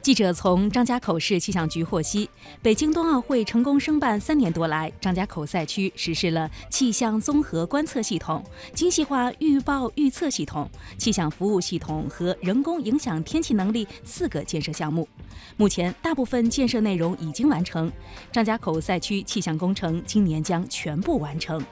记者从张家口市气象局获悉北京冬奥会成功申办三年多来张家口赛区实施了气象综合观测系统精细化预报预测系统气象服务系统和人工影响天气能力四个建设项目。目前大部分建设内容已经完成张家口赛区气象工程今年将全部完成。